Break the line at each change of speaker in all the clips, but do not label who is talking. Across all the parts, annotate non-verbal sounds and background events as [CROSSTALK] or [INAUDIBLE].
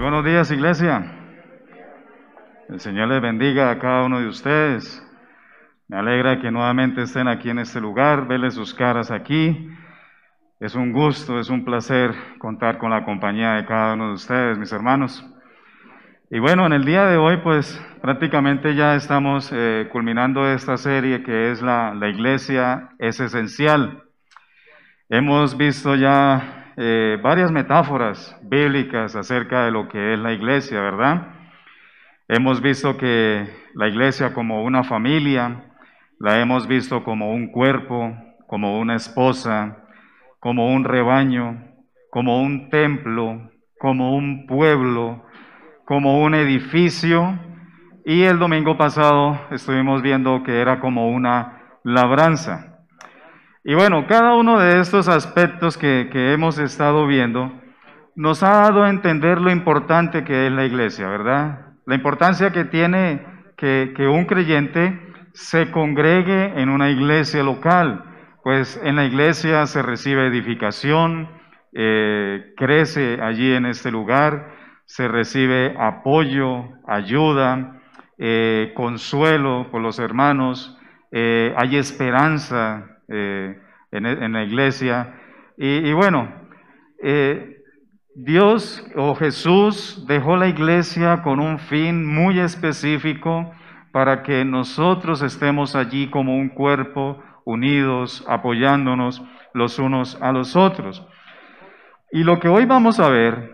Buenos días, iglesia. El Señor les bendiga a cada uno de ustedes. Me alegra que nuevamente estén aquí en este lugar, verles sus caras aquí. Es un gusto, es un placer contar con la compañía de cada uno de ustedes, mis hermanos. Y bueno, en el día de hoy, pues prácticamente ya estamos eh, culminando esta serie que es la, iglesia es esencial. Hemos visto ya eh, varias metáforas bíblicas acerca de lo que es la iglesia, ¿verdad? Hemos visto que la iglesia como una familia, la hemos visto como un cuerpo, como una esposa, como un rebaño, como un templo, como un pueblo, como un edificio. Y el domingo pasado estuvimos viendo que era como una labranza. Y bueno, cada uno de estos aspectos que, hemos estado viendo nos ha dado a entender lo importante que es la iglesia, ¿verdad? La importancia que tiene que, un creyente se congregue en una iglesia local, pues en la iglesia se recibe edificación, eh, crece allí en este lugar, se recibe apoyo, ayuda, eh, consuelo por los hermanos, eh, hay esperanza, eh, en, la iglesia. Y, bueno, Dios o Jesús dejó la iglesia con un fin muy específico para que nosotros estemos allí como un cuerpo, unidos, apoyándonos los unos a los otros. Y lo que hoy vamos a ver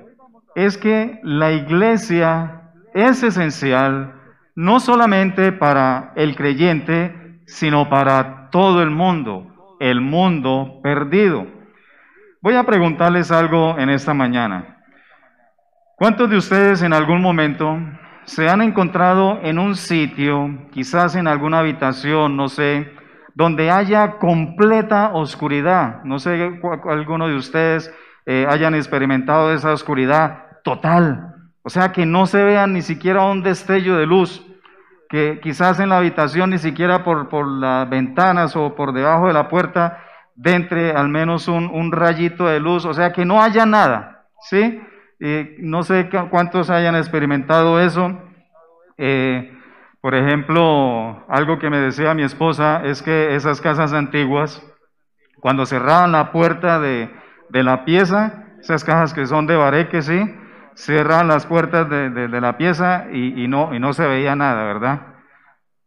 es que la iglesia es esencial no solamente para el creyente, sino para todo el mundo, el mundo perdido. Voy a preguntarles algo en esta mañana. ¿Cuántos de ustedes en algún momento se han encontrado en un sitio, quizás en alguna habitación, no sé, donde haya completa oscuridad? No sé, alguno de ustedes eh, hayan experimentado esa oscuridad total. O sea, que no se vea ni siquiera un destello de luz que quizás en la habitación ni siquiera por, por las ventanas o por debajo de la puerta entre al menos un, rayito de luz, o sea que no haya nada, ¿sí? no sé cuántos hayan experimentado eso. Eh, por ejemplo, algo que me decía mi esposa es que esas casas antiguas, cuando cerraban la puerta de, la pieza, esas cajas que son de bareque, ¿sí? Cerraban las puertas de, la pieza y, no, se veía nada, ¿verdad?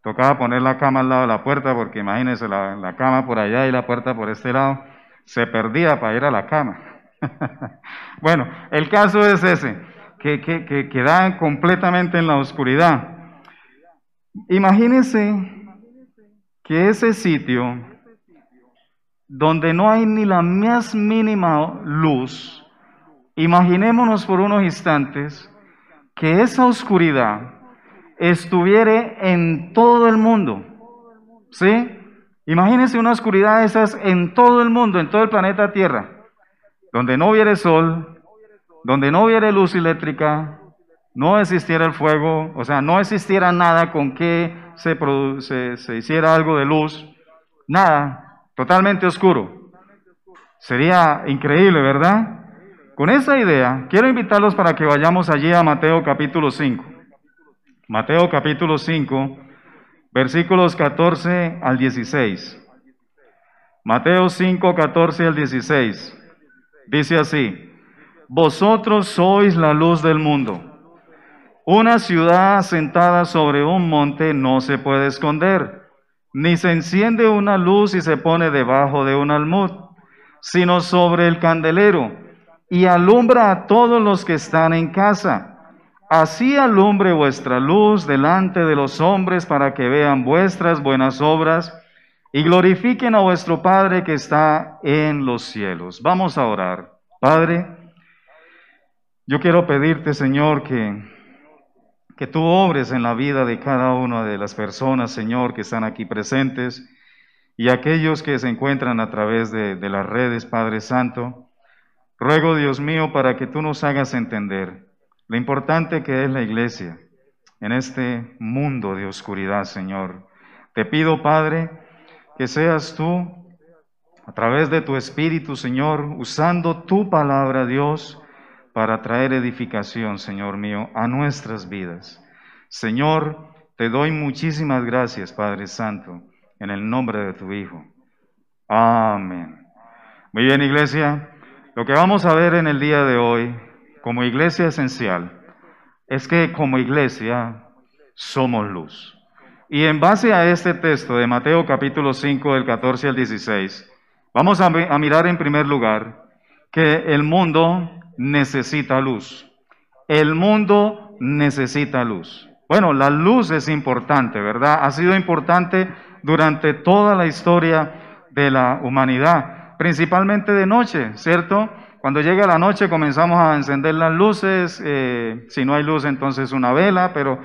Tocaba poner la cama al lado de la puerta porque imagínense la, cama por allá y la puerta por este lado. Se perdía para ir a la cama. [LAUGHS] bueno, el caso es ese, que, que, que quedaban completamente en la oscuridad. Imagínense que ese sitio donde no hay ni la más mínima luz, Imaginémonos por unos instantes que esa oscuridad estuviera en todo el mundo. ¿Sí? Imagínense una oscuridad de esas en todo el mundo, en todo el planeta Tierra, donde no hubiera sol, donde no hubiera luz eléctrica, no existiera el fuego, o sea, no existiera nada con que se, se, se hiciera algo de luz, nada, totalmente oscuro. Sería increíble, ¿verdad? Con esa idea, quiero invitarlos para que vayamos allí a Mateo capítulo 5. Mateo capítulo 5, versículos 14 al 16. Mateo 5, 14 al 16. Dice así, Vosotros sois la luz del mundo. Una ciudad asentada sobre un monte no se puede esconder, ni se enciende una luz y se pone debajo de un almud, sino sobre el candelero y alumbra a todos los que están en casa. Así alumbre vuestra luz delante de los hombres para que vean vuestras buenas obras y glorifiquen a vuestro Padre que está en los cielos. Vamos a orar. Padre, yo quiero pedirte, Señor, que, que tú obres en la vida de cada una de las personas, Señor, que están aquí presentes y aquellos que se encuentran a través de, de las redes, Padre Santo. Ruego, Dios mío, para que tú nos hagas entender lo importante que es la iglesia en este mundo de oscuridad, Señor. Te pido, Padre, que seas tú, a través de tu Espíritu, Señor, usando tu palabra, Dios, para traer edificación, Señor mío, a nuestras vidas. Señor, te doy muchísimas gracias, Padre Santo, en el nombre de tu Hijo. Amén. Muy bien, iglesia. Lo que vamos a ver en el día de hoy, como iglesia esencial, es que como iglesia somos luz. Y en base a este texto de Mateo capítulo 5 del 14 al 16, vamos a, a mirar en primer lugar que el mundo necesita luz. El mundo necesita luz. Bueno, la luz es importante, ¿verdad? Ha sido importante durante toda la historia de la humanidad, principalmente de noche, ¿cierto? Cuando llega la noche comenzamos a encender las luces, eh, si no hay luz entonces una vela, pero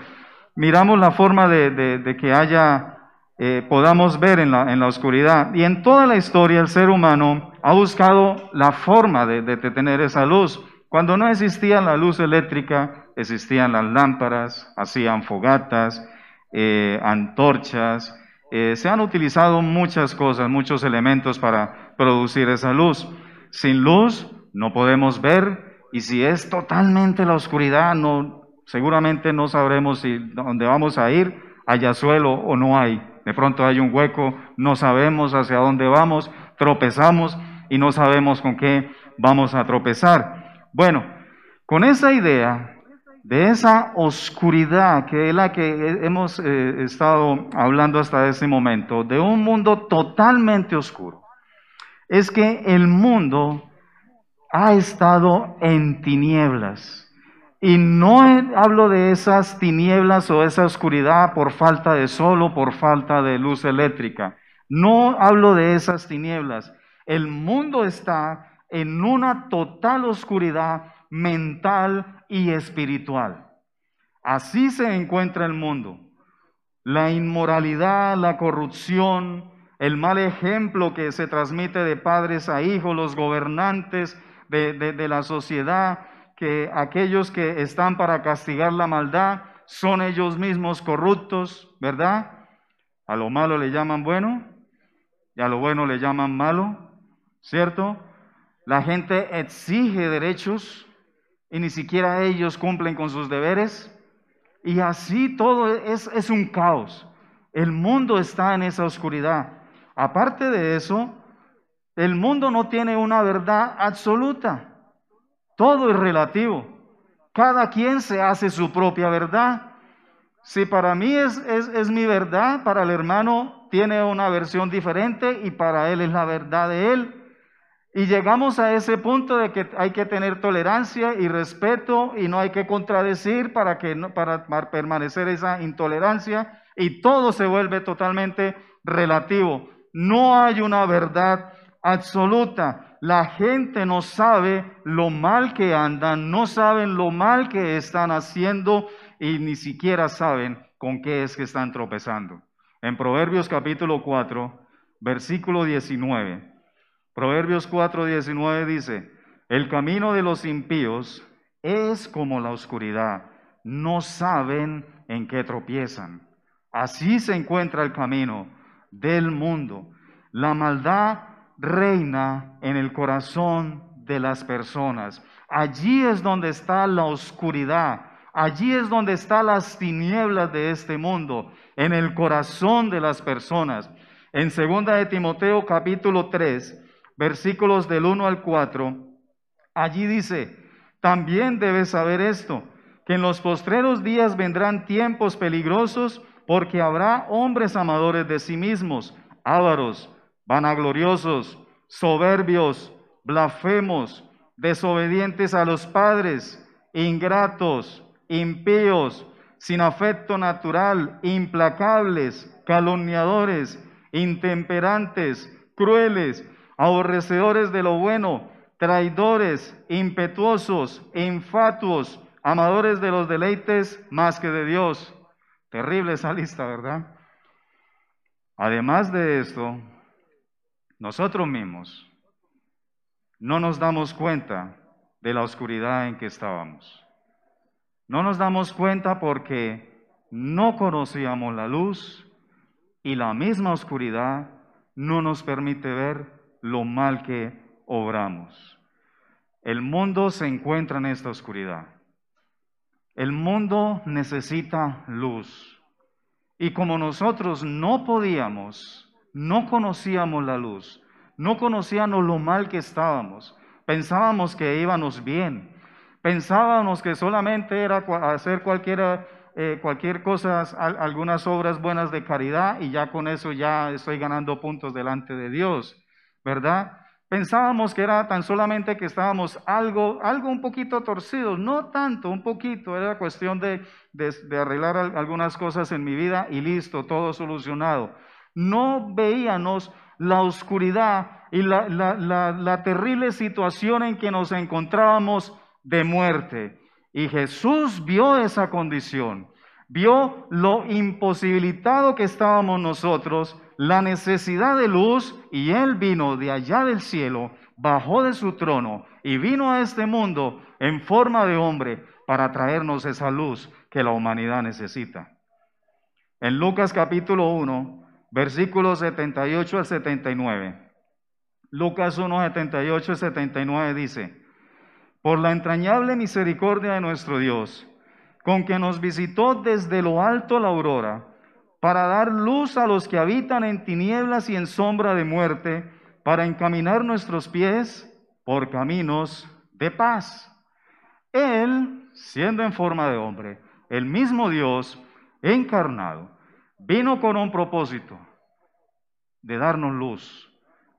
miramos la forma de, que haya, eh, podamos ver en la, oscuridad. Y en toda la historia el ser humano ha buscado la forma de, tener esa luz. Cuando no existía la luz eléctrica, existían las lámparas, hacían fogatas, eh, antorchas, se han utilizado muchas cosas, muchos elementos para producir esa luz. Sin luz no podemos ver y si es totalmente la oscuridad, no, seguramente no sabremos si dónde vamos a ir, haya suelo o no hay. De pronto hay un hueco, no sabemos hacia dónde vamos, tropezamos y no sabemos con qué vamos a tropezar. Bueno, con esa idea de esa oscuridad que es la que hemos eh, estado hablando hasta ese momento, de un mundo totalmente oscuro, es que el mundo ha estado en tinieblas. Y no hablo de esas tinieblas o esa oscuridad por falta de sol o por falta de luz eléctrica. No hablo de esas tinieblas. El mundo está en una total oscuridad mental y espiritual. Así se encuentra el mundo. La inmoralidad, la corrupción, el mal ejemplo que se transmite de padres a hijos, los gobernantes, de, la sociedad, que aquellos que están para castigar la maldad son ellos mismos corruptos, ¿verdad? A lo malo le llaman bueno y a lo bueno le llaman malo, ¿cierto? La gente exige derechos y ni siquiera ellos cumplen con sus deberes. Y así todo es, es un caos. El mundo está en esa oscuridad. Aparte de eso, el mundo no tiene una verdad absoluta. Todo es relativo. Cada quien se hace su propia verdad. Si para mí es, es, mi verdad, para el hermano tiene una versión diferente y para él es la verdad de él. Y llegamos a ese punto de que hay que tener tolerancia y respeto y no hay que contradecir para, que, para permanecer esa intolerancia y todo se vuelve totalmente relativo. No hay una verdad absoluta. La gente no sabe lo mal que andan, no saben lo mal que están haciendo y ni siquiera saben con qué es que están tropezando. En Proverbios capítulo 4, versículo 19. Proverbios 4, 19 dice, el camino de los impíos es como la oscuridad, no saben en qué tropiezan. Así se encuentra el camino del mundo. La maldad reina en el corazón de las personas. Allí es donde está la oscuridad. Allí es donde están las tinieblas de este mundo, en el corazón de las personas. En 2 de Timoteo capítulo 3, versículos del 1 al 4, allí dice, también debes saber esto, que en los postreros días vendrán tiempos peligrosos porque habrá hombres amadores de sí mismos, ávaros, vanagloriosos, soberbios, blasfemos, desobedientes a los padres, ingratos, impíos, sin afecto natural, implacables, calumniadores, intemperantes, crueles, aborrecedores de lo bueno, traidores, impetuosos, infatuos, amadores de los deleites más que de Dios. Terrible esa lista, ¿verdad? Además de esto, nosotros mismos no nos damos cuenta de la oscuridad en que estábamos. No nos damos cuenta porque no conocíamos la luz y la misma oscuridad no nos permite ver lo mal que obramos. El mundo se encuentra en esta oscuridad. El mundo necesita luz. Y como nosotros no podíamos, no conocíamos la luz, no conocíamos lo mal que estábamos, pensábamos que íbamos bien, pensábamos que solamente era hacer cualquiera, eh, cualquier cosa, algunas obras buenas de caridad y ya con eso ya estoy ganando puntos delante de Dios, ¿verdad? Pensábamos que era tan solamente que estábamos algo, algo un poquito torcidos, no tanto, un poquito, era cuestión de, de, arreglar algunas cosas en mi vida y listo, todo solucionado. No veíamos la oscuridad y la, terrible situación en que nos encontrábamos de muerte. Y Jesús vio esa condición, vio lo imposibilitado que estábamos nosotros la necesidad de luz y Él vino de allá del cielo, bajó de su trono y vino a este mundo en forma de hombre para traernos esa luz que la humanidad necesita. En Lucas capítulo 1, versículos 78 al 79. Lucas 1, 78 al 79 dice, por la entrañable misericordia de nuestro Dios, con que nos visitó desde lo alto la aurora, para dar luz a los que habitan en tinieblas y en sombra de muerte, para encaminar nuestros pies por caminos de paz. Él, siendo en forma de hombre, el mismo Dios encarnado, vino con un propósito de darnos luz,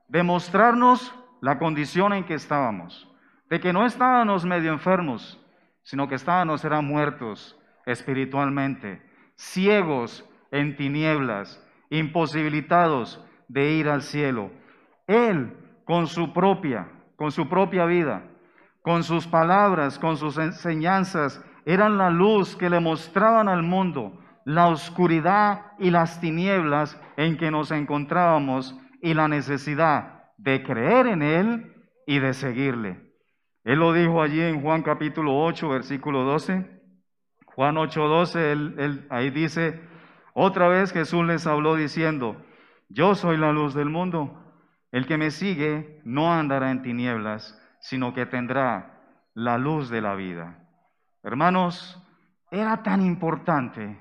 de mostrarnos la condición en que estábamos, de que no estábamos medio enfermos, sino que estábamos, eran muertos espiritualmente, ciegos en tinieblas, imposibilitados de ir al cielo. Él, con su propia, con su propia vida, con sus palabras, con sus enseñanzas, eran la luz que le mostraban al mundo la oscuridad y las tinieblas en que nos encontrábamos y la necesidad de creer en Él y de seguirle. Él lo dijo allí en Juan capítulo 8, versículo 12. Juan 8, 12, él, ahí dice, otra vez Jesús les habló diciendo, yo soy la luz del mundo. El que me sigue no andará en tinieblas, sino que tendrá la luz de la vida. Hermanos, era tan importante,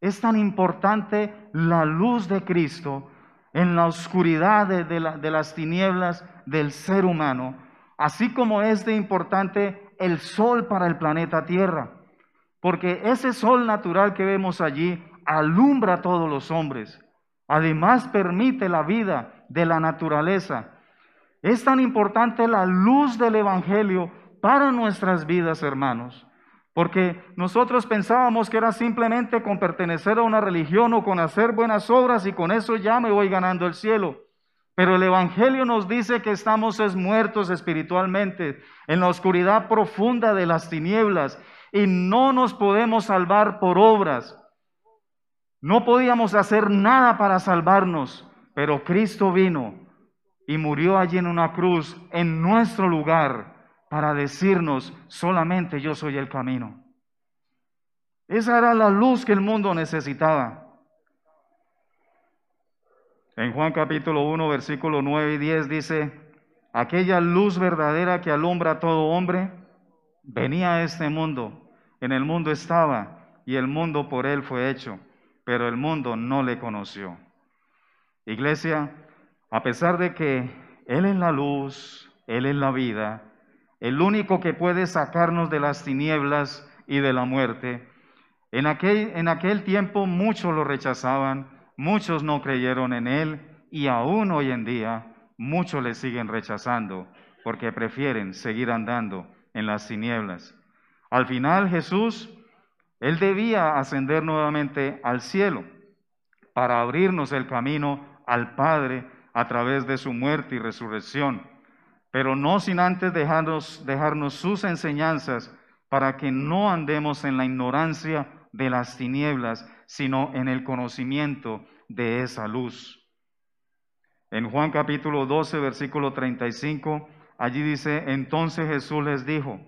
es tan importante la luz de Cristo en la oscuridad de, de las tinieblas del ser humano, así como es de importante el sol para el planeta Tierra, porque ese sol natural que vemos allí alumbra a todos los hombres. Además permite la vida de la naturaleza. Es tan importante la luz del Evangelio para nuestras vidas, hermanos, porque nosotros pensábamos que era simplemente con pertenecer a una religión o con hacer buenas obras y con eso ya me voy ganando el cielo. Pero el Evangelio nos dice que estamos es muertos espiritualmente en la oscuridad profunda de las tinieblas y no nos podemos salvar por obras. No podíamos hacer nada para salvarnos, pero Cristo vino y murió allí en una cruz en nuestro lugar para decirnos, solamente yo soy el camino. Esa era la luz que el mundo necesitaba. En Juan capítulo 1, versículo 9 y 10 dice, aquella luz verdadera que alumbra a todo hombre, venía a este mundo, en el mundo estaba y el mundo por él fue hecho pero el mundo no le conoció. Iglesia, a pesar de que Él es la luz, Él es la vida, el único que puede sacarnos de las tinieblas y de la muerte, en aquel, en aquel tiempo muchos lo rechazaban, muchos no creyeron en Él y aún hoy en día muchos le siguen rechazando porque prefieren seguir andando en las tinieblas. Al final Jesús él debía ascender nuevamente al cielo para abrirnos el camino al Padre a través de su muerte y resurrección, pero no sin antes dejarnos, dejarnos sus enseñanzas para que no andemos en la ignorancia de las tinieblas, sino en el conocimiento de esa luz. En Juan capítulo 12, versículo 35, allí dice, entonces Jesús les dijo,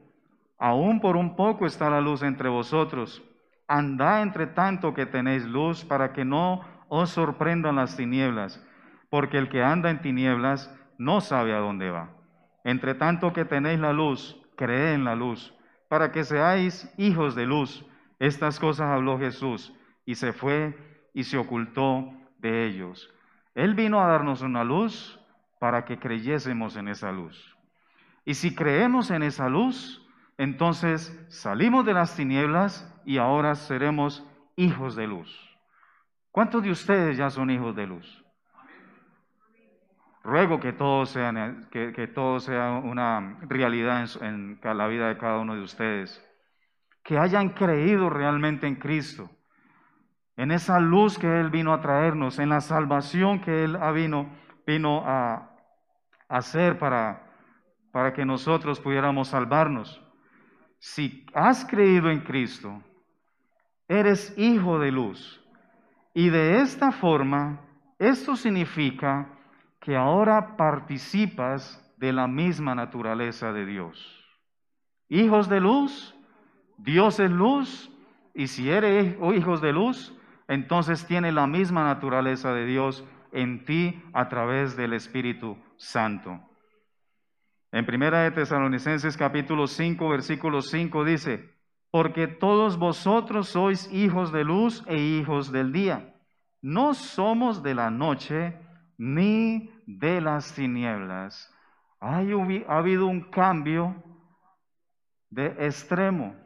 Aún por un poco está la luz entre vosotros. Andad entre tanto que tenéis luz para que no os sorprendan las tinieblas, porque el que anda en tinieblas no sabe a dónde va. Entre tanto que tenéis la luz, creed en la luz, para que seáis hijos de luz. Estas cosas habló Jesús y se fue y se ocultó de ellos. Él vino a darnos una luz para que creyésemos en esa luz. Y si creemos en esa luz, entonces salimos de las tinieblas y ahora seremos hijos de luz. ¿Cuántos de ustedes ya son hijos de luz? Ruego que todo sea, que, todo sea una realidad en, la vida de cada uno de ustedes. Que hayan creído realmente en Cristo, en esa luz que Él vino a traernos, en la salvación que Él vino, vino a hacer para, para que nosotros pudiéramos salvarnos. Si has creído en Cristo, eres hijo de luz. Y de esta forma, esto significa que ahora participas de la misma naturaleza de Dios. Hijos de luz, Dios es luz, y si eres hijos de luz, entonces tiene la misma naturaleza de Dios en ti a través del Espíritu Santo. En Primera de Tesalonicenses capítulo 5, versículo 5 dice, porque todos vosotros sois hijos de luz e hijos del día. No somos de la noche ni de las tinieblas. ha habido un cambio de extremo.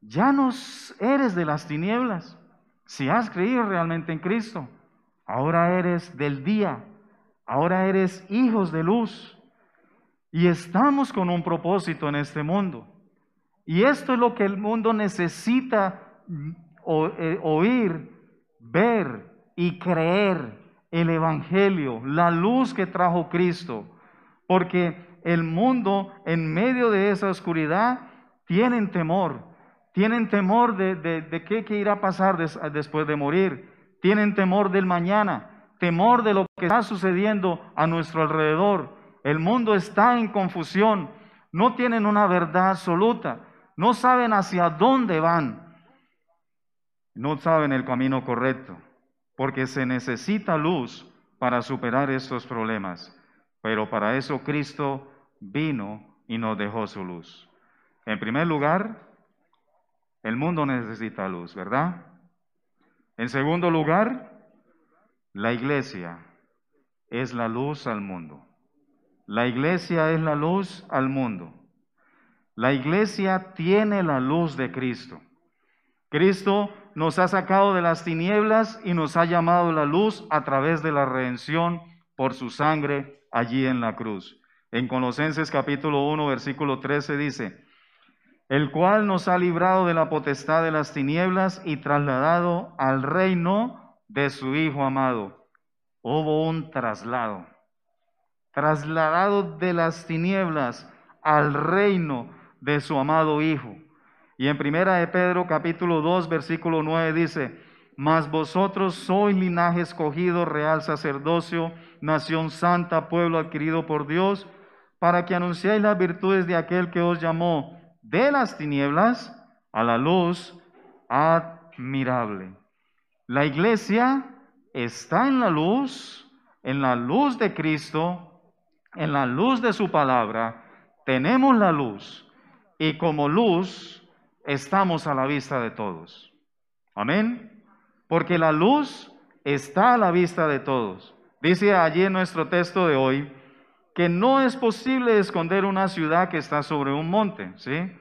Ya no eres de las tinieblas. Si has creído realmente en Cristo, ahora eres del día. Ahora eres hijos de luz. Y estamos con un propósito en este mundo. Y esto es lo que el mundo necesita eh, oír, ver y creer el Evangelio, la luz que trajo Cristo. Porque el mundo en medio de esa oscuridad tienen temor. Tienen temor de, de, qué, qué, irá a pasar después de morir. Tienen temor del mañana, temor de lo que está sucediendo a nuestro alrededor. El mundo está en confusión. No tienen una verdad absoluta no saben hacia dónde van, no saben el camino correcto, porque se necesita luz para superar estos problemas. Pero para eso Cristo vino y nos dejó su luz. En primer lugar, el mundo necesita luz, ¿verdad? En segundo lugar, la iglesia es la luz al mundo. La iglesia es la luz al mundo. La iglesia tiene la luz de Cristo. Cristo nos ha sacado de las tinieblas y nos ha llamado la luz a través de la redención por su sangre allí en la cruz. En Colosenses capítulo 1, versículo 13 dice, el cual nos ha librado de la potestad de las tinieblas y trasladado al reino de su Hijo amado. Hubo un traslado, trasladado de las tinieblas al reino de su amado Hijo. Y en primera de Pedro capítulo 2 versículo 9 dice, mas vosotros sois linaje escogido, real sacerdocio, nación santa, pueblo adquirido por Dios, para que anunciéis las virtudes de aquel que os llamó de las tinieblas a la luz admirable. La iglesia está en la luz, en la luz de Cristo, en la luz de su palabra. Tenemos la luz y como luz estamos a la vista de todos. Amén. Porque la luz está a la vista de todos. Dice allí en nuestro texto de hoy que no es posible esconder una ciudad que está sobre un monte, ¿sí?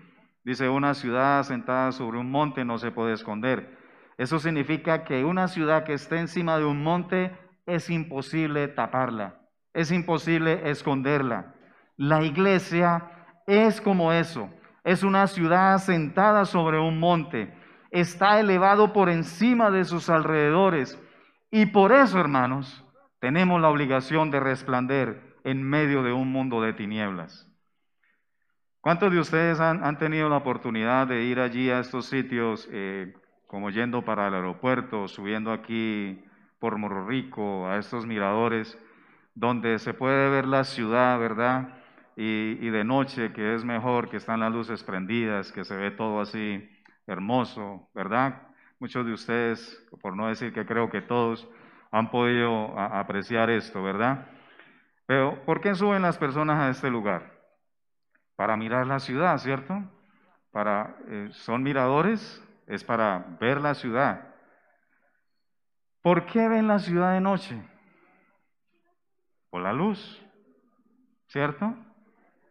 Dice una ciudad sentada sobre un monte no se puede esconder. Eso significa que una ciudad que esté encima de un monte es imposible taparla, es imposible esconderla. La iglesia es como eso es una ciudad asentada sobre un monte, está elevado por encima de sus alrededores. Y por eso, hermanos, tenemos la obligación de resplandecer en medio de un mundo de tinieblas. ¿Cuántos de ustedes han, tenido la oportunidad de ir allí a estos sitios, eh, como yendo para el aeropuerto, subiendo aquí por Morro Rico, a estos miradores, donde se puede ver la ciudad, ¿verdad? Y, de noche, que es mejor, que están las luces prendidas, que se ve todo así hermoso, ¿verdad? Muchos de ustedes, por no decir que creo que todos, han podido apreciar esto, ¿verdad? Pero, ¿por qué suben las personas a este lugar? Para mirar la ciudad, ¿cierto? Para, eh, son miradores, es para ver la ciudad. ¿Por qué ven la ciudad de noche? Por la luz, ¿cierto?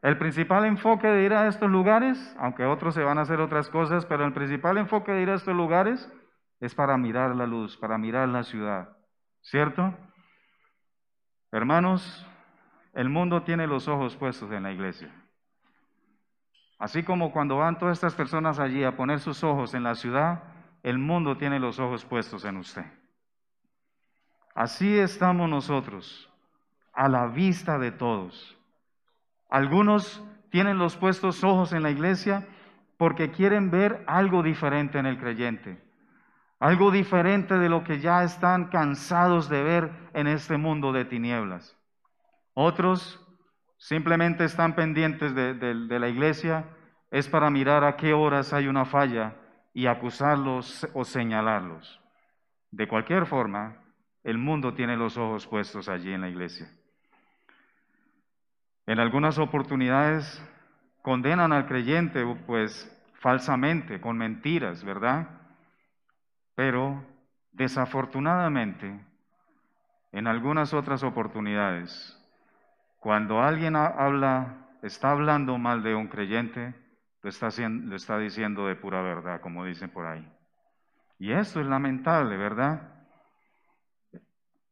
El principal enfoque de ir a estos lugares, aunque otros se van a hacer otras cosas, pero el principal enfoque de ir a estos lugares es para mirar la luz, para mirar la ciudad, ¿cierto? Hermanos, el mundo tiene los ojos puestos en la iglesia. Así como cuando van todas estas personas allí a poner sus ojos en la ciudad, el mundo tiene los ojos puestos en usted. Así estamos nosotros, a la vista de todos. Algunos tienen los puestos ojos en la iglesia porque quieren ver algo diferente en el creyente, algo diferente de lo que ya están cansados de ver en este mundo de tinieblas. Otros simplemente están pendientes de, de la iglesia, es para mirar a qué horas hay una falla y acusarlos o señalarlos. De cualquier forma, el mundo tiene los ojos puestos allí en la iglesia. En algunas oportunidades condenan al creyente, pues falsamente, con mentiras, ¿verdad? Pero desafortunadamente, en algunas otras oportunidades, cuando alguien habla, está hablando mal de un creyente, lo está, lo está diciendo de pura verdad, como dicen por ahí. Y esto es lamentable, ¿verdad?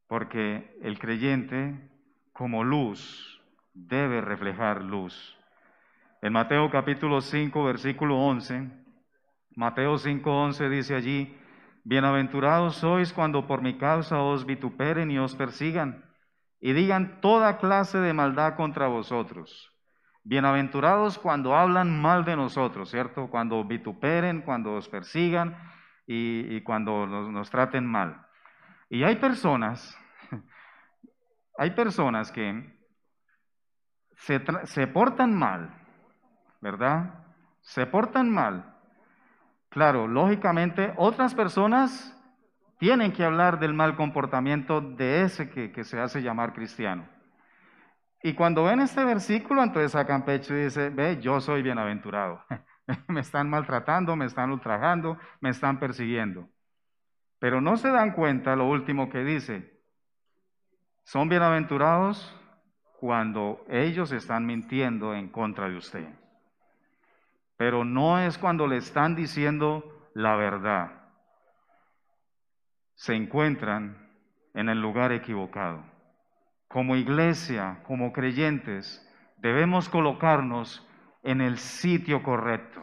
porque el creyente como luz debe reflejar luz. En Mateo capítulo 5, versículo 11, Mateo 5, 11 dice allí, Bienaventurados sois cuando por mi causa os vituperen y os persigan y digan toda clase de maldad contra vosotros. Bienaventurados cuando hablan mal de nosotros, ¿cierto? Cuando vituperen, cuando os persigan y, cuando nos traten mal. Y hay personas, [LAUGHS] hay personas que se, portan mal, ¿verdad? Se portan mal. Claro, lógicamente otras personas tienen que hablar del mal comportamiento de ese que, se hace llamar cristiano. Y cuando ven este versículo, entonces sacan pecho y ve, yo soy bienaventurado. [LAUGHS] me están maltratando, me están ultrajando, me están persiguiendo. Pero no se dan cuenta lo último que dice. Son bienaventurados cuando ellos están mintiendo en contra de usted. Pero no es cuando le están diciendo la verdad. Se encuentran en el lugar equivocado. Como iglesia, como creyentes, debemos colocarnos en el sitio correcto.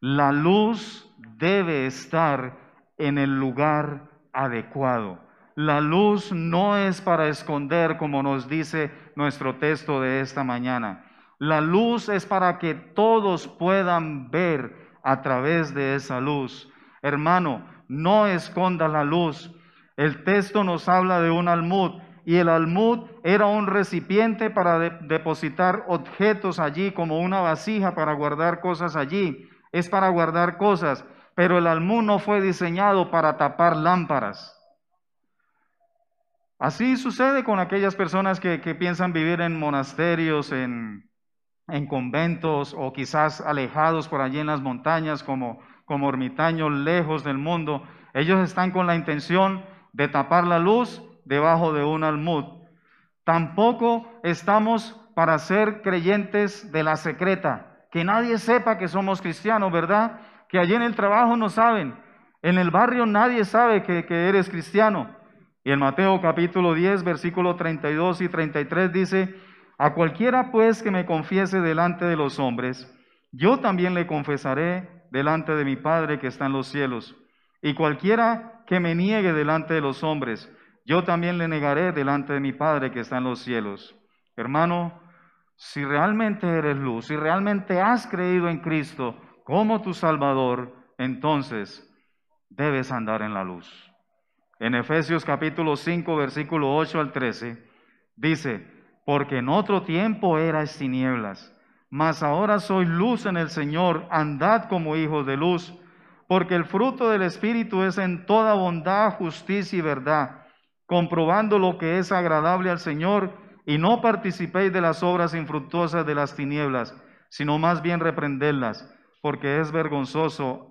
La luz debe estar en el lugar adecuado. La luz no es para esconder, como nos dice nuestro texto de esta mañana. La luz es para que todos puedan ver a través de esa luz. Hermano, no esconda la luz. El texto nos habla de un almud y el almud era un recipiente para depositar objetos allí, como una vasija para guardar cosas allí. Es para guardar cosas pero el almud no fue diseñado para tapar lámparas. Así sucede con aquellas personas que, piensan vivir en monasterios, en, conventos o quizás alejados por allí en las montañas como, como ermitaños lejos del mundo. Ellos están con la intención de tapar la luz debajo de un almud. Tampoco estamos para ser creyentes de la secreta, que nadie sepa que somos cristianos, ¿verdad? que allí en el trabajo no saben, en el barrio nadie sabe que, eres cristiano. Y en Mateo capítulo 10, versículo 32 y 33 dice, a cualquiera pues que me confiese delante de los hombres, yo también le confesaré delante de mi Padre que está en los cielos. Y cualquiera que me niegue delante de los hombres, yo también le negaré delante de mi Padre que está en los cielos. Hermano, si realmente eres luz, si realmente has creído en Cristo, como tu Salvador, entonces debes andar en la luz. En Efesios capítulo 5, versículo 8 al 13, dice, porque en otro tiempo erais tinieblas, mas ahora soy luz en el Señor, andad como hijos de luz, porque el fruto del Espíritu es en toda bondad, justicia y verdad, comprobando lo que es agradable al Señor, y no participéis de las obras infructuosas de las tinieblas, sino más bien reprenderlas, porque es vergonzoso,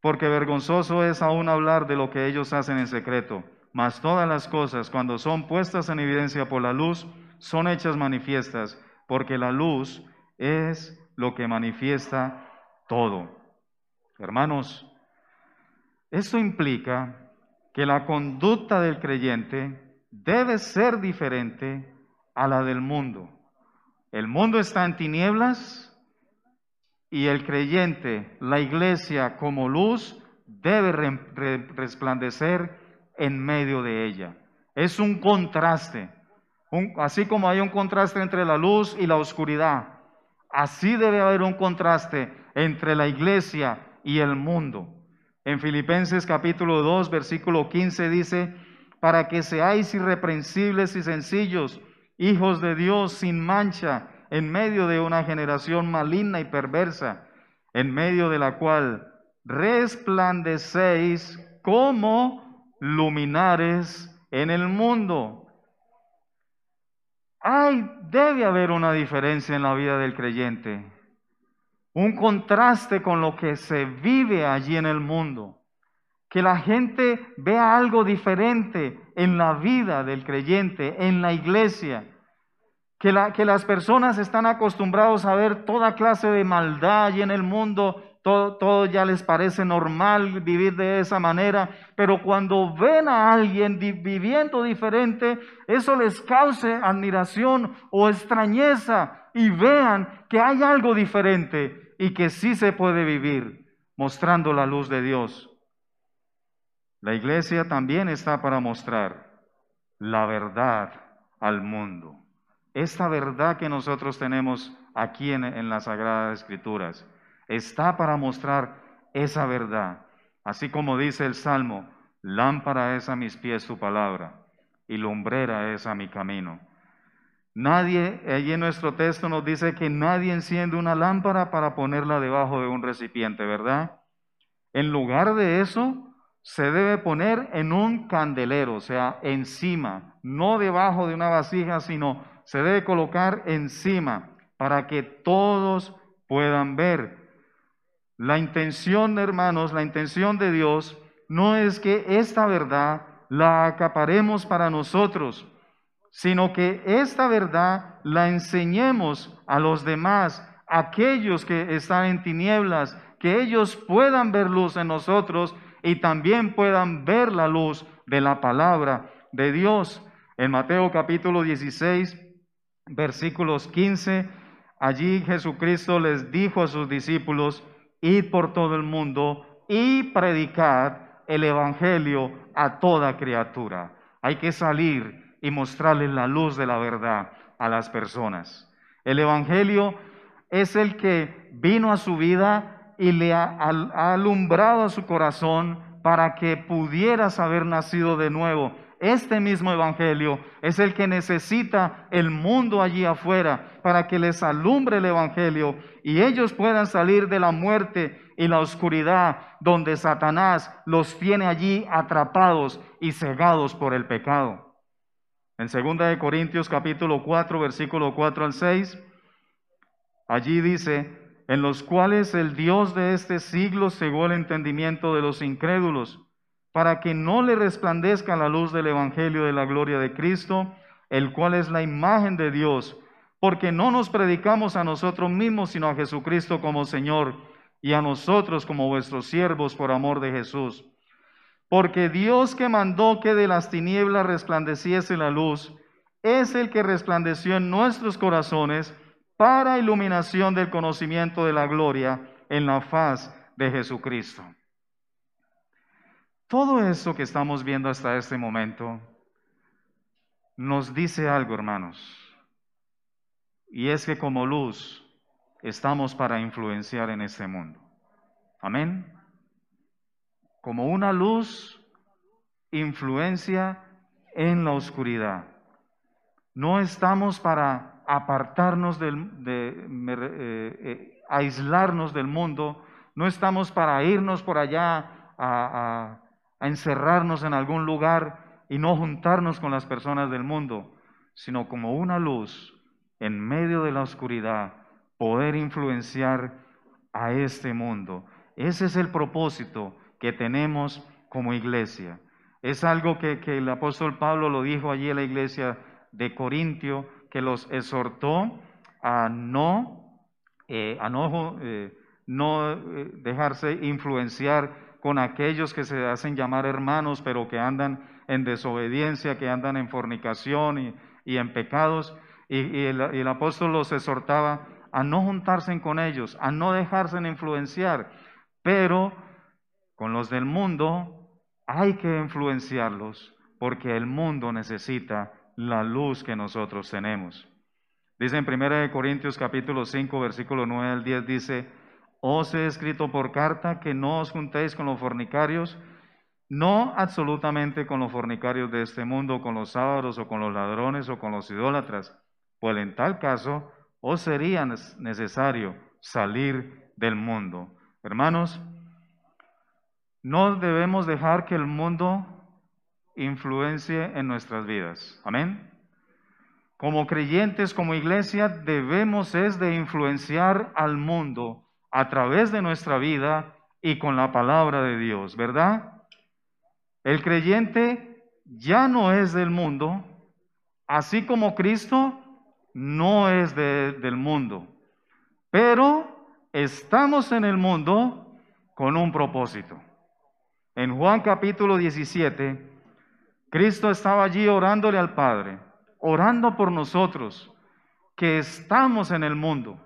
porque vergonzoso es aún hablar de lo que ellos hacen en secreto. Mas todas las cosas, cuando son puestas en evidencia por la luz, son hechas manifiestas, porque la luz es lo que manifiesta todo. Hermanos, esto implica que la conducta del creyente debe ser diferente a la del mundo. El mundo está en tinieblas y el creyente, la iglesia como luz, debe resplandecer en medio de ella. Es un contraste. así como hay un contraste entre la luz y la oscuridad, así debe haber un contraste entre la iglesia y el mundo. En Filipenses capítulo 2, versículo 15 dice, para que seáis irreprensibles y sencillos, hijos de Dios sin mancha, en medio de una generación maligna y perversa, en medio de la cual resplandecéis como luminares en el mundo. Hay, debe haber una diferencia en la vida del creyente, un contraste con lo que se vive allí en el mundo que la gente vea algo diferente en la vida del creyente, en la iglesia, que, la, que las personas están acostumbrados a ver toda clase de maldad y en el mundo todo, todo, ya les parece normal vivir de esa manera, pero cuando ven a alguien viviendo diferente, eso les cause admiración o extrañeza y vean que hay algo diferente y que sí se puede vivir mostrando la luz de Dios. La iglesia también está para mostrar la verdad al mundo. Esta verdad que nosotros tenemos aquí en, las Sagradas Escrituras está para mostrar esa verdad. Así como dice el Salmo, lámpara es a mis pies tu palabra y lumbrera es a mi camino. Nadie, allí en nuestro texto nos dice que nadie enciende una lámpara para ponerla debajo de un recipiente, ¿verdad? En lugar de eso, se debe poner en un candelero, o sea, encima, no debajo de una vasija, sino se debe colocar encima para que todos puedan ver. La intención, hermanos, la intención de Dios no es que esta verdad la acaparemos para nosotros, sino que esta verdad la enseñemos a los demás, aquellos que están en tinieblas, que ellos puedan ver luz en nosotros y también puedan ver la luz de la palabra de Dios. En Mateo capítulo 16, versículos 15, allí Jesucristo les dijo a sus discípulos, id por todo el mundo y predicad el Evangelio a toda criatura. Hay que salir y mostrarles la luz de la verdad a las personas. El Evangelio es el que vino a su vida y le ha, alumbrado a su corazón para que pudieras haber nacido de nuevo. Este mismo Evangelio es el que necesita el mundo allí afuera para que les alumbre el Evangelio y ellos puedan salir de la muerte y la oscuridad donde Satanás los tiene allí atrapados y cegados por el pecado. En 2 Corintios capítulo 4 versículo 4 al 6, allí dice, en los cuales el Dios de este siglo cegó el entendimiento de los incrédulos, para que no le resplandezca la luz del Evangelio de la gloria de Cristo, el cual es la imagen de Dios, porque no nos predicamos a nosotros mismos, sino a Jesucristo como Señor, y a nosotros como vuestros siervos por amor de Jesús. Porque Dios que mandó que de las tinieblas resplandeciese la luz, es el que resplandeció en nuestros corazones, para iluminación del conocimiento de la gloria en la faz de Jesucristo. Todo eso que estamos viendo hasta este momento nos dice algo, hermanos, y es que como luz estamos para influenciar en este mundo. Amén. Como una luz influencia en la oscuridad. No estamos para apartarnos del, de, eh, eh, aislarnos del mundo, no estamos para irnos por allá a, a encerrarnos en algún lugar y no juntarnos con las personas del mundo, sino como una luz en medio de la oscuridad, poder influenciar a este mundo. Ese es el propósito que tenemos como iglesia. Es algo que, el apóstol Pablo lo dijo allí en la iglesia de Corintio, que los exhortó a no, eh, a no, eh, no eh, dejarse influenciar con aquellos que se hacen llamar hermanos, pero que andan en desobediencia, que andan en fornicación y, en pecados. Y, el, apóstol los exhortaba a no juntarse con ellos, a no dejarse influenciar, pero con los del mundo hay que influenciarlos porque el mundo necesita la luz que nosotros tenemos. Dice en 1 Corintios capítulo 5, versículo 9 al 10, dice, os he escrito por carta que no os juntéis con los fornicarios, no absolutamente con los fornicarios de este mundo, con los sábados o con los ladrones o con los idólatras, pues en tal caso os sería necesario salir del mundo. Hermanos, no debemos dejar que el mundo influencie en nuestras vidas. Amén. Como creyentes, como iglesia, debemos es de influenciar al mundo a través de nuestra vida y con la palabra de Dios, ¿verdad? El creyente ya no es del mundo, así como Cristo no es del mundo, pero estamos en el mundo con un propósito. En Juan capítulo 17, Cristo estaba allí orándole al Padre, orando por nosotros que estamos en el mundo.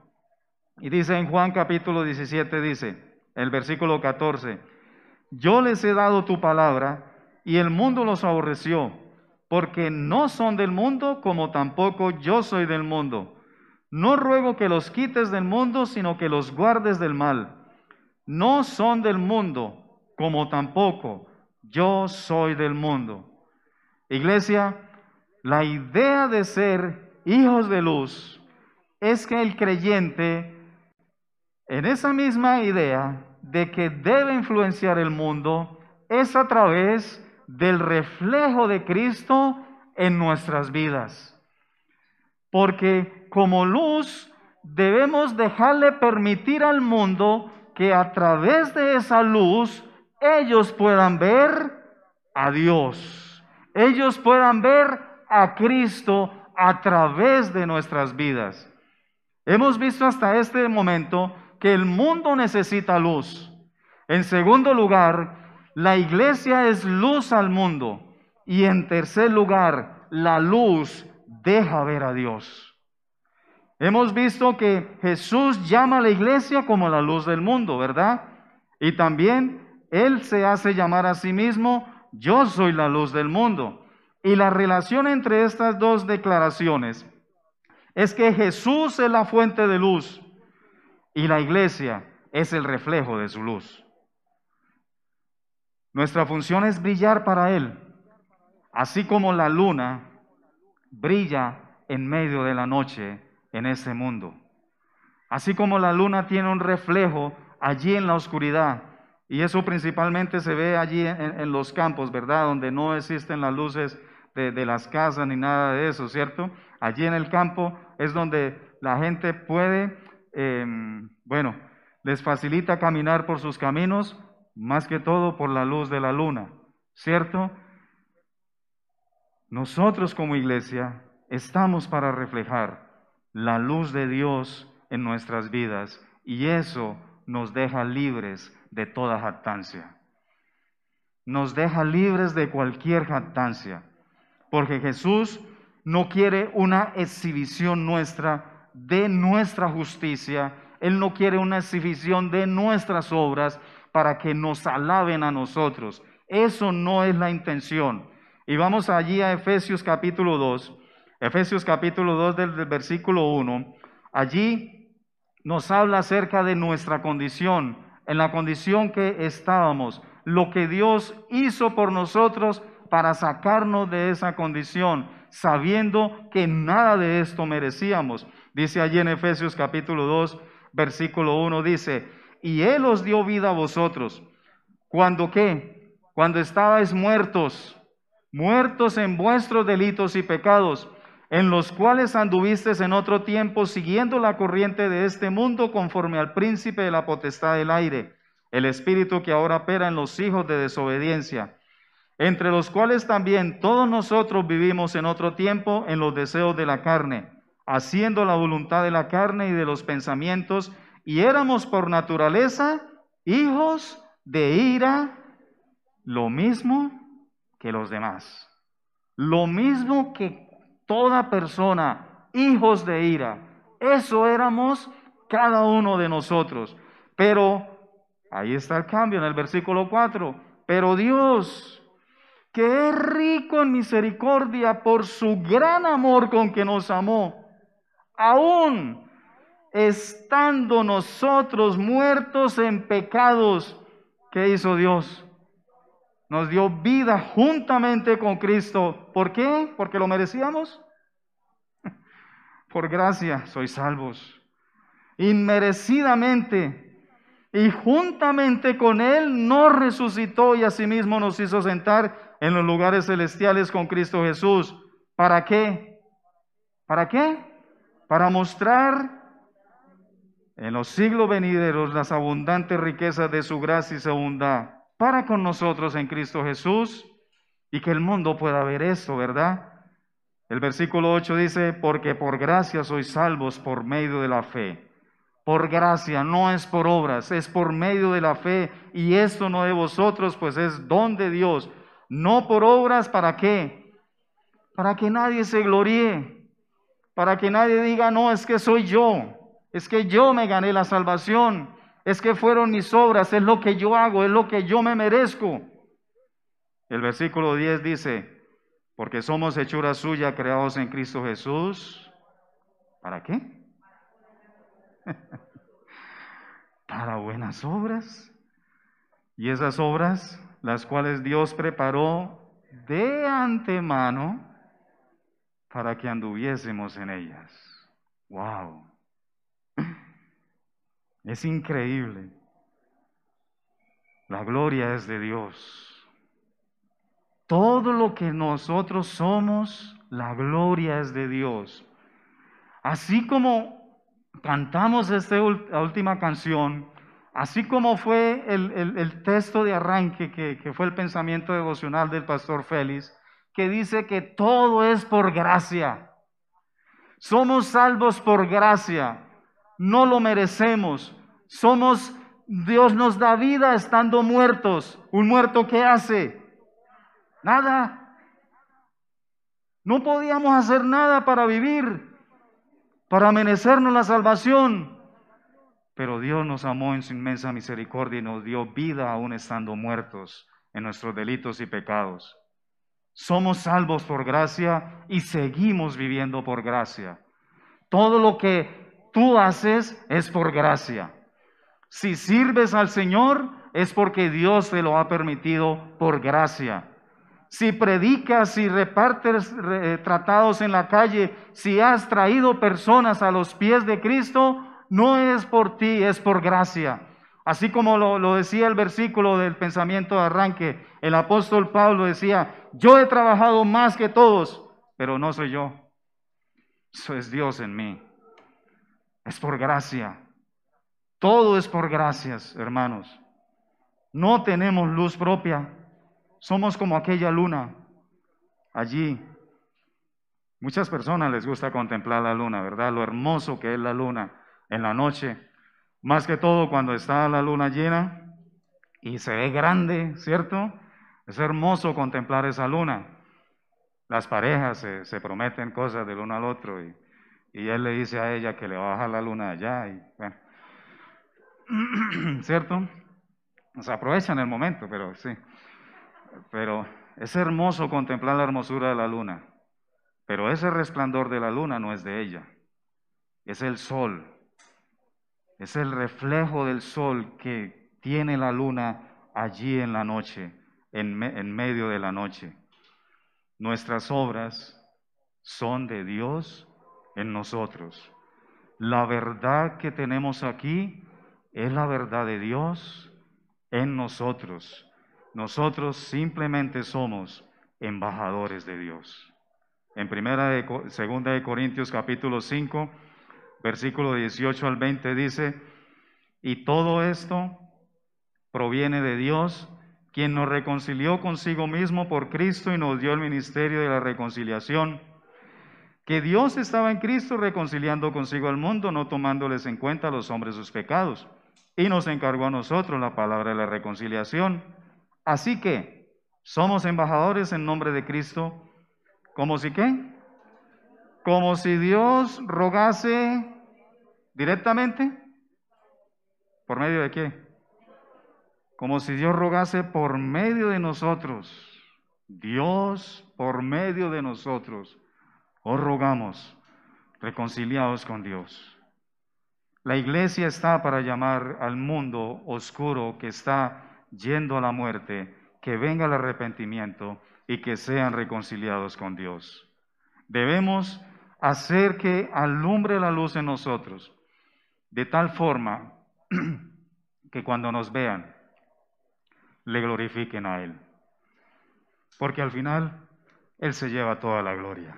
Y dice en Juan capítulo 17, dice, el versículo 14, yo les he dado tu palabra y el mundo los aborreció, porque no son del mundo como tampoco yo soy del mundo. No ruego que los quites del mundo, sino que los guardes del mal. No son del mundo como tampoco yo soy del mundo. Iglesia, la idea de ser hijos de luz es que el creyente, en esa misma idea de que debe influenciar el mundo, es a través del reflejo de Cristo en nuestras vidas. Porque como luz debemos dejarle permitir al mundo que a través de esa luz ellos puedan ver a Dios, ellos puedan ver a Cristo a través de nuestras vidas. Hemos visto hasta este momento que el mundo necesita luz. En segundo lugar, la iglesia es luz al mundo. Y en tercer lugar, la luz deja ver a Dios. Hemos visto que Jesús llama a la iglesia como la luz del mundo, ¿verdad? Y también él se hace llamar a sí mismo, yo soy la luz del mundo. Y la relación entre estas dos declaraciones es que Jesús es la fuente de luz y la iglesia es el reflejo de su luz. Nuestra función es brillar para Él, así como la luna brilla en medio de la noche en ese mundo. Así como la luna tiene un reflejo allí en la oscuridad, y eso principalmente se ve allí en, los campos, ¿verdad? Donde no existen las luces de, las casas ni nada de eso, ¿cierto? Allí en el campo es donde la gente puede, em, bueno, les facilita caminar por sus caminos, más que todo por la luz de la luna, ¿cierto? Nosotros como iglesia estamos para reflejar la luz de Dios en nuestras vidas y eso nos deja libres de toda jactancia. Nos deja libres de cualquier jactancia, porque Jesús no quiere una exhibición nuestra de nuestra justicia, Él no quiere una exhibición de nuestras obras para que nos alaben a nosotros. Eso no es la intención. Y vamos allí a Efesios capítulo 2, Efesios capítulo 2 del, versículo 1. Allí nos habla acerca de nuestra condición en la condición que estábamos, lo que Dios hizo por nosotros para sacarnos de esa condición, sabiendo que nada de esto merecíamos. Dice allí en Efesios capítulo 2, versículo 1, dice, y Él os dio vida a vosotros. ¿Cuando qué? Cuando estabais muertos, muertos en vuestros delitos y pecados, en los cuales anduvisteis en otro tiempo siguiendo la corriente de este mundo conforme al príncipe de la potestad del aire, el espíritu que ahora opera en los hijos de desobediencia, entre los cuales también todos nosotros vivimos en otro tiempo en los deseos de la carne, haciendo la voluntad de la carne y de los pensamientos, y éramos por naturaleza hijos de ira, lo mismo que los demás. Lo mismo que toda persona, hijos de ira. Eso éramos cada uno de nosotros. Pero ahí está el cambio en el versículo 4. Pero Dios, que es rico en misericordia por su gran amor con que nos amó, aún estando nosotros muertos en pecados, ¿qué hizo Dios? Nos dio vida juntamente con Cristo. ¿Por qué? ¿Porque lo merecíamos? Por gracia sois salvos. Inmerecidamente. Y juntamente con Él nos resucitó y asimismo nos hizo sentar en los lugares celestiales con Cristo Jesús. ¿Para qué? ¿Para qué? Para mostrar en los siglos venideros las abundantes riquezas de su gracia y su bondad para con nosotros en Cristo Jesús y que el mundo pueda ver esto, ¿verdad? El versículo 8 dice, porque por gracia sois salvos por medio de la fe. Por gracia, no es por obras, es por medio de la fe. Y esto no de vosotros, pues es don de Dios. No por obras, ¿para qué? Para que nadie se gloríe. Para que nadie diga, no, es que soy yo. Es que yo me gané la salvación. Es que fueron mis obras, es lo que yo hago, es lo que yo me merezco. El versículo 10 dice, porque somos hechura suya creados en Cristo Jesús. ¿Para qué? [LAUGHS] Para buenas obras. Y esas obras, las cuales Dios preparó de antemano para que anduviésemos en ellas. ¡Wow! Es increíble. La gloria es de Dios. Todo lo que nosotros somos, la gloria es de Dios. Así como cantamos esta última canción, así como fue el, texto de arranque que, que fue el pensamiento devocional del pastor Félix, que dice que todo es por gracia. Somos salvos por gracia no lo merecemos. Somos, Dios nos da vida estando muertos. ¿Un muerto qué hace? Nada. No podíamos hacer nada para vivir, para merecernos la salvación. Pero Dios nos amó en su inmensa misericordia y nos dio vida aún estando muertos en nuestros delitos y pecados. Somos salvos por gracia y seguimos viviendo por gracia. Todo lo que tú haces es por gracia. Si sirves al Señor es porque Dios te lo ha permitido por gracia. Si predicas, si repartes tratados en la calle, si has traído personas a los pies de Cristo, no es por ti, es por gracia. Así como lo, lo, decía el versículo del pensamiento de arranque, el apóstol Pablo decía, yo he trabajado más que todos, pero no soy yo, eso es Dios en mí. Es por gracia. Todo es por gracias, hermanos. No tenemos luz propia. Somos como aquella luna allí. Muchas personas les gusta contemplar la luna, ¿verdad? Lo hermoso que es la luna en la noche. Más que todo cuando está la luna llena y se ve grande, ¿cierto? Es hermoso contemplar esa luna. Las parejas se, prometen cosas del uno al otro y y él le dice a ella que le va a bajar la luna allá. Y, bueno. [CLEARS THROAT] ¿Cierto? Se aprovechan el momento, pero sí. Pero es hermoso contemplar la hermosura de la luna. Pero ese resplandor de la luna no es de ella. Es el sol. Es el reflejo del sol que tiene la luna allí en la noche, en, medio de la noche. Nuestras obras son de Dios en nosotros. La verdad que tenemos aquí es la verdad de Dios en nosotros. Nosotros simplemente somos embajadores de Dios. En primera de, segunda de Corintios capítulo 5, versículo 18 al 20 dice, "Y todo esto proviene de Dios, quien nos reconcilió consigo mismo por Cristo y nos dio el ministerio de la reconciliación." que Dios estaba en Cristo reconciliando consigo al mundo, no tomándoles en cuenta a los hombres sus pecados, y nos encargó a nosotros la palabra de la reconciliación. Así que somos embajadores en nombre de Cristo, como si qué? Como si Dios rogase directamente. ¿Por medio de qué? Como si Dios rogase por medio de nosotros. Dios por medio de nosotros os rogamos, reconciliados con Dios. La iglesia está para llamar al mundo oscuro que está yendo a la muerte, que venga el arrepentimiento y que sean reconciliados con Dios. Debemos hacer que alumbre la luz en nosotros, de tal forma [CLEARS THROAT] que cuando nos vean, le glorifiquen a Él. Porque al final, Él se lleva toda la gloria.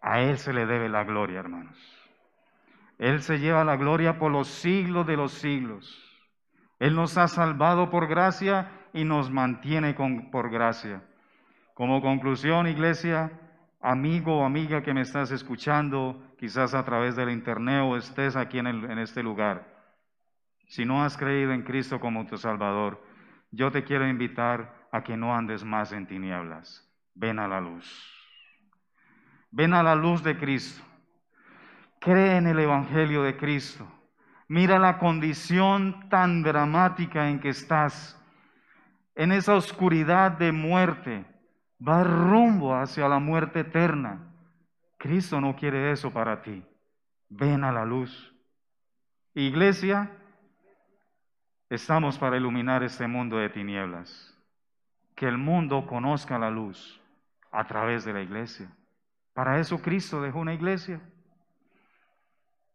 A Él se le debe la gloria, hermanos. Él se lleva la gloria por los siglos de los siglos. Él nos ha salvado por gracia y nos mantiene con, por gracia. Como conclusión, iglesia, amigo o amiga que me estás escuchando, quizás a través del internet o estés aquí en, en este lugar, si no has creído en Cristo como tu Salvador, yo te quiero invitar a que no andes más en tinieblas. Ven a la luz. Ven a la luz de Cristo. Cree en el Evangelio de Cristo. Mira la condición tan dramática en que estás. En esa oscuridad de muerte. Va rumbo hacia la muerte eterna. Cristo no quiere eso para ti. Ven a la luz. Iglesia, estamos para iluminar este mundo de tinieblas. Que el mundo conozca la luz a través de la iglesia. Para eso Cristo dejó una iglesia.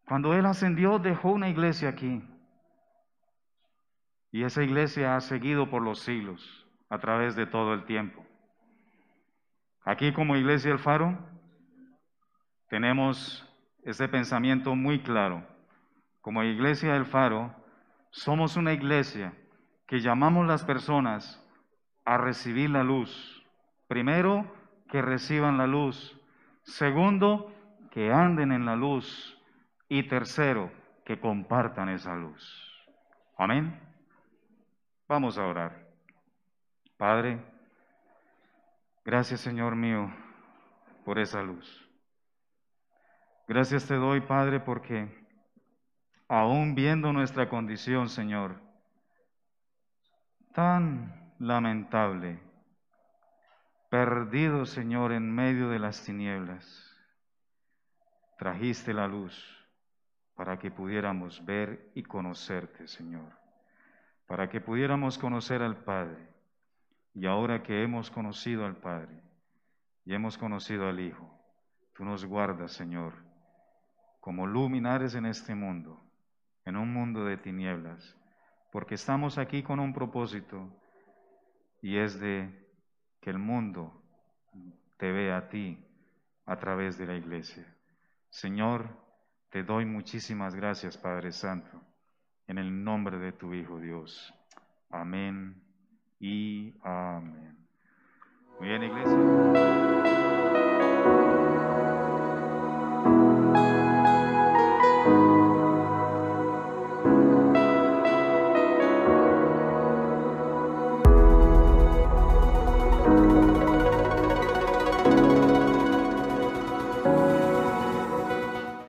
Cuando Él ascendió, dejó una iglesia aquí. Y esa iglesia ha seguido por los siglos, a través de todo el tiempo. Aquí como iglesia del faro, tenemos ese pensamiento muy claro. Como iglesia del faro, somos una iglesia que llamamos las personas a recibir la luz. Primero, que reciban la luz Segundo, que anden en la luz. Y tercero, que compartan esa luz. Amén. Vamos a orar. Padre, gracias Señor mío por esa luz. Gracias te doy, Padre, porque aún viendo nuestra condición, Señor, tan lamentable, perdido, Señor, en medio de las tinieblas. Trajiste la luz para que pudiéramos ver y conocerte, Señor, para que pudiéramos conocer al Padre. Y ahora que hemos conocido al Padre y hemos conocido al Hijo, tú nos guardas, Señor, como luminares en este mundo, en un mundo de tinieblas, porque estamos aquí con un propósito y es de que el mundo te vea a ti a través de la iglesia. Señor, te doy muchísimas gracias, Padre Santo, en el nombre de tu Hijo Dios. Amén y amén. Muy bien, iglesia.